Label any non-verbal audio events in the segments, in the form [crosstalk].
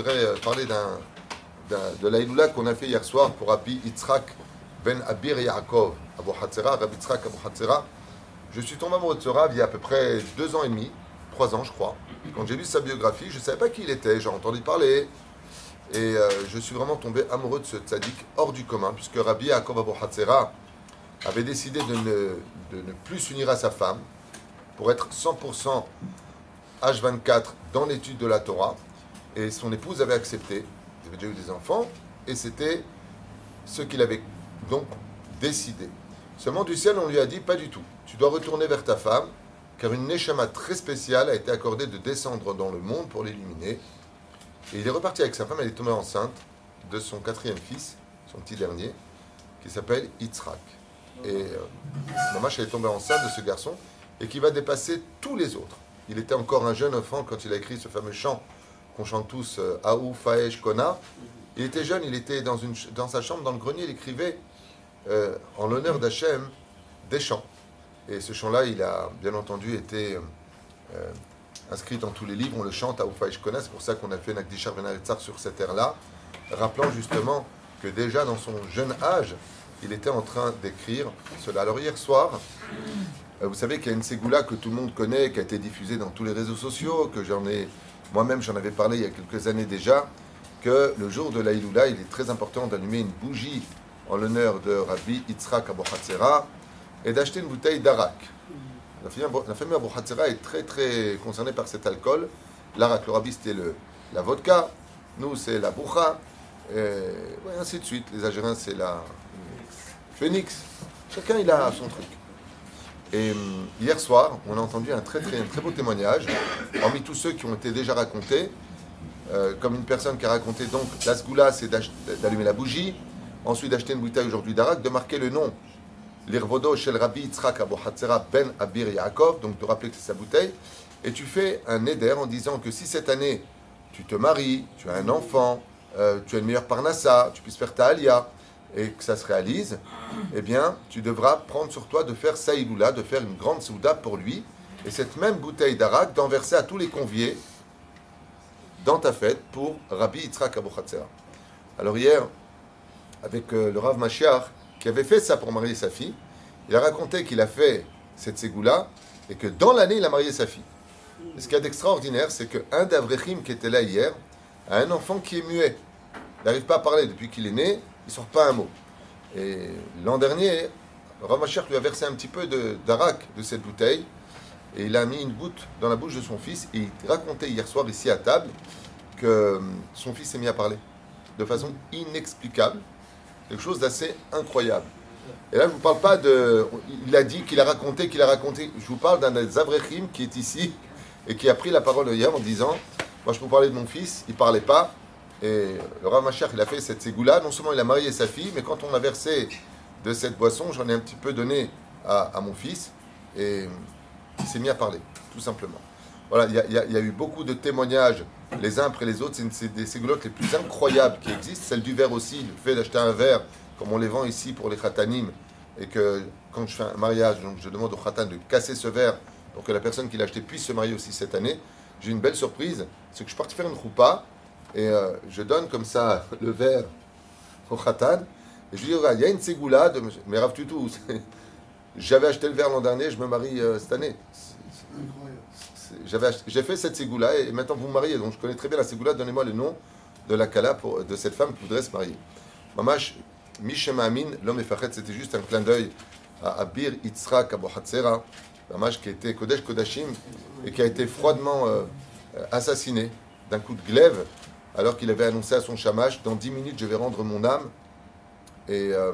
voudrais euh, parler d'un, de l'Aïloula qu'on a fait hier soir pour Rabbi Yitzhak ben Abir Yaakov, Abu Hatzera, Rabbi Yitzhak Abu Hatzera. Je suis tombé amoureux de ce Rav il y a à peu près deux ans et demi, trois ans je crois. Quand j'ai lu sa biographie, je ne savais pas qui il était, j'ai entendu parler. Et euh, je suis vraiment tombé amoureux de ce tzaddik hors du commun, puisque Rabbi Yaakov Abu Hatzera avait décidé de ne, de ne plus s'unir à sa femme pour être 100% H24 dans l'étude de la Torah. Et son épouse avait accepté. Ils avaient déjà eu des enfants. Et c'était ce qu'il avait donc décidé. Seulement du ciel, on lui a dit pas du tout. Tu dois retourner vers ta femme, car une neshama très spéciale a été accordée de descendre dans le monde pour l'illuminer. Et il est reparti avec sa femme, elle est tombée enceinte de son quatrième fils, son petit dernier, qui s'appelle Yitzhak. Et euh, elle est tombée enceinte de ce garçon et qui va dépasser tous les autres. Il était encore un jeune enfant quand il a écrit ce fameux chant qu'on chante tous, euh, Aou, Faesh, Kona. Il était jeune, il était dans, sa chambre, dans le grenier, il écrivait euh, en l'honneur d'Hachem des chants. Et ce chant-là, il a bien entendu été euh, inscrit dans tous les livres. On le chante, Aou, Faesh, Kona. C'est pour ça qu'on a fait Nakdishar Benaretzar sur cette ère-là, rappelant justement que déjà dans son jeune âge, il était en train d'écrire cela. Alors hier soir, vous savez qu'il y a une Ségoula que tout le monde connaît, qui a été diffusée dans tous les réseaux sociaux, que j'en ai, moi-même j'en avais parlé il y a quelques années déjà, que le jour de l'Aïloula, il est très important d'allumer une bougie en l'honneur de Rabbi Yitzhak Hatzera et d'acheter une bouteille d'arak. La famille Hatzera est très très concernée par cet alcool. L'arak, le Rabbi c'était la vodka, nous c'est la boucha, et ainsi de suite. Les Algériens c'est la phoenix. Chacun il a son truc. Et hum, hier soir, on a entendu un très, très, très beau témoignage, parmi tous ceux qui ont été déjà racontés, euh, comme une personne qui a raconté donc la c'est d'allumer la bougie, ensuite d'acheter une bouteille aujourd'hui d'Arak, de marquer le nom, l'Irvodo Shel Rabbi Yitzhak Abu Ben Abir Yaakov, donc de rappeler que c'est sa bouteille, et tu fais un éder en disant que si cette année tu te maries, tu as un enfant, euh, tu as une meilleure parnassa, tu puisses faire ta alia, et que ça se réalise, eh bien, tu devras prendre sur toi de faire Saïloula, de faire une grande souda pour lui, et cette même bouteille d'arak d'enverser à tous les conviés dans ta fête pour Rabbi Yitzhak Abu Alors hier, avec euh, le Rav Mashiach, qui avait fait ça pour marier sa fille, il a raconté qu'il a fait cette ségoula et que dans l'année, il a marié sa fille. ce qu'il y a d'extraordinaire, c'est qu'un d'Avrechim qui était là hier a un enfant qui est muet. Il n'arrive pas à parler depuis qu'il est né, il sort pas un mot. Et l'an dernier, Ramacher lui a versé un petit peu d'arak de, cette bouteille et il a mis une goutte dans la bouche de son fils et il racontait hier soir ici à table que hum, son fils s'est mis à parler de façon inexplicable, quelque chose d'assez incroyable. Et là, je ne vous parle pas de. Il a dit qu'il a raconté, qu'il a raconté. Je vous parle d'un des qui est ici et qui a pris la parole hier en disant Moi, je peux parler de mon fils, il ne parlait pas, et le Rav il a fait cette ségoula. Non seulement il a marié sa fille, mais quand on a versé de cette boisson, j'en ai un petit peu donné à, mon fils. Et il s'est mis à parler, tout simplement. Voilà, il y, a, eu beaucoup de témoignages, les uns après les autres. C'est des ségoulottes les plus incroyables qui existent. Celle du verre aussi, le fait d'acheter un verre, comme on les vend ici pour les khatanim, et que quand je fais un mariage, donc je demande au khatan de casser ce verre pour que la personne qui l'a acheté puisse se marier aussi cette année. J'ai une belle surprise, c'est que je parti faire une choupa et euh, je donne comme ça [laughs] le verre au khatan. Et je lui dis, il y a une ségoula de mais Rav tout. J'avais acheté le verre l'an dernier, je me marie euh, cette année. J'ai fait cette ségoula et maintenant vous me mariez. Donc je connais très bien la ségoula. Donnez-moi le nom de la kala de cette femme qui voudrait se marier. Mamash, Mishem Amin, l'homme Efachet, c'était juste un clin d'œil à Abir Yitzhak Abu Hatzera, Mamash qui était Kodesh Kodashim et qui a été froidement euh, assassiné d'un coup de glaive alors qu'il avait annoncé à son chamash Dans 10 minutes, je vais rendre mon âme. Et euh,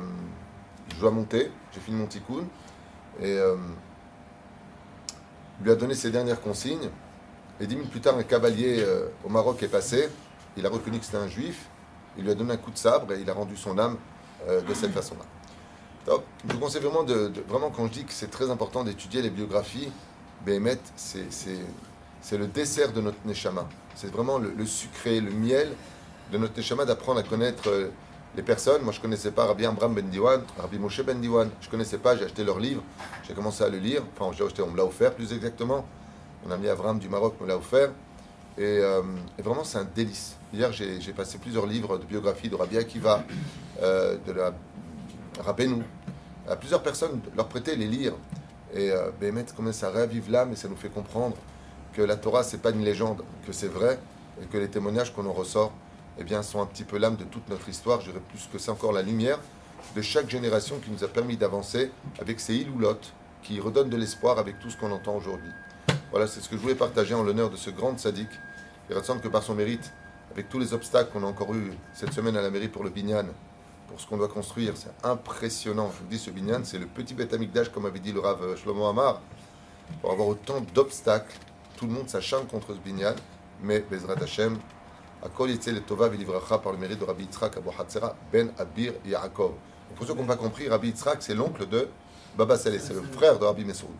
je dois monter. J'ai fini mon tikkun. Et euh, lui a donné ses dernières consignes. Et 10 minutes plus tard, un cavalier euh, au Maroc est passé. Il a reconnu que c'était un juif. Il lui a donné un coup de sabre et il a rendu son âme de cette façon-là. Donc, je vous conseille vraiment, de, vraiment, quand je dis que c'est très important d'étudier les biographies, Behemet, c'est le dessert de notre Neshama. C'est vraiment le, sucré, le miel de notre Neshama d'apprendre à connaître euh, les personnes. Moi, je ne connaissais pas Rabbi Amram Ben Diwan, Rabbi Moshe Ben Diwan. Je ne connaissais pas, j'ai acheté leur livre, j'ai commencé à le lire. Enfin, j'ai acheté, on me l'a offert plus exactement. Mon ami Avram du Maroc me l'a offert. euh, et, vraiment, c'est un délice. Hier, j'ai passé plusieurs livres de biographie de Rabbi Akiva, euh, de la Rabbeinu, à plusieurs personnes, leur prêter, les lire. Et euh, mettre comment ça ravive l'âme et ça nous fait comprendre que la Torah, c'est pas une légende, que c'est vrai, et que les témoignages qu'on en ressort, eh bien, sont un petit peu l'âme de toute notre histoire. Je dirais plus que c'est encore la lumière de chaque génération qui nous a permis d'avancer avec ces iloulottes qui redonnent de l'espoir avec tout ce qu'on entend aujourd'hui. Voilà, c'est ce que je voulais partager en l'honneur de ce grand sadique. Il ressemble que par son mérite, avec tous les obstacles qu'on a encore eu cette semaine à la mairie pour le Binyan, pour ce qu'on doit construire, c'est impressionnant. Je vous dis, ce Binyan, c'est le petit bête d'âge, comme avait dit le Rav Shlomo Amar. Pour avoir autant d'obstacles, tout le monde s'acharne contre ce Binyan, mais Bezrat Hashem, à Kol le Tova Velivracha par le mérite de Rabbi Yitzhak Abu Hatzera Ben Abir Yaakov. Pour ceux qui n'ont pas compris, Rabbi Yitzhak, c'est l'oncle de Baba Saleh, c'est le frère de Rabbi Mesoud.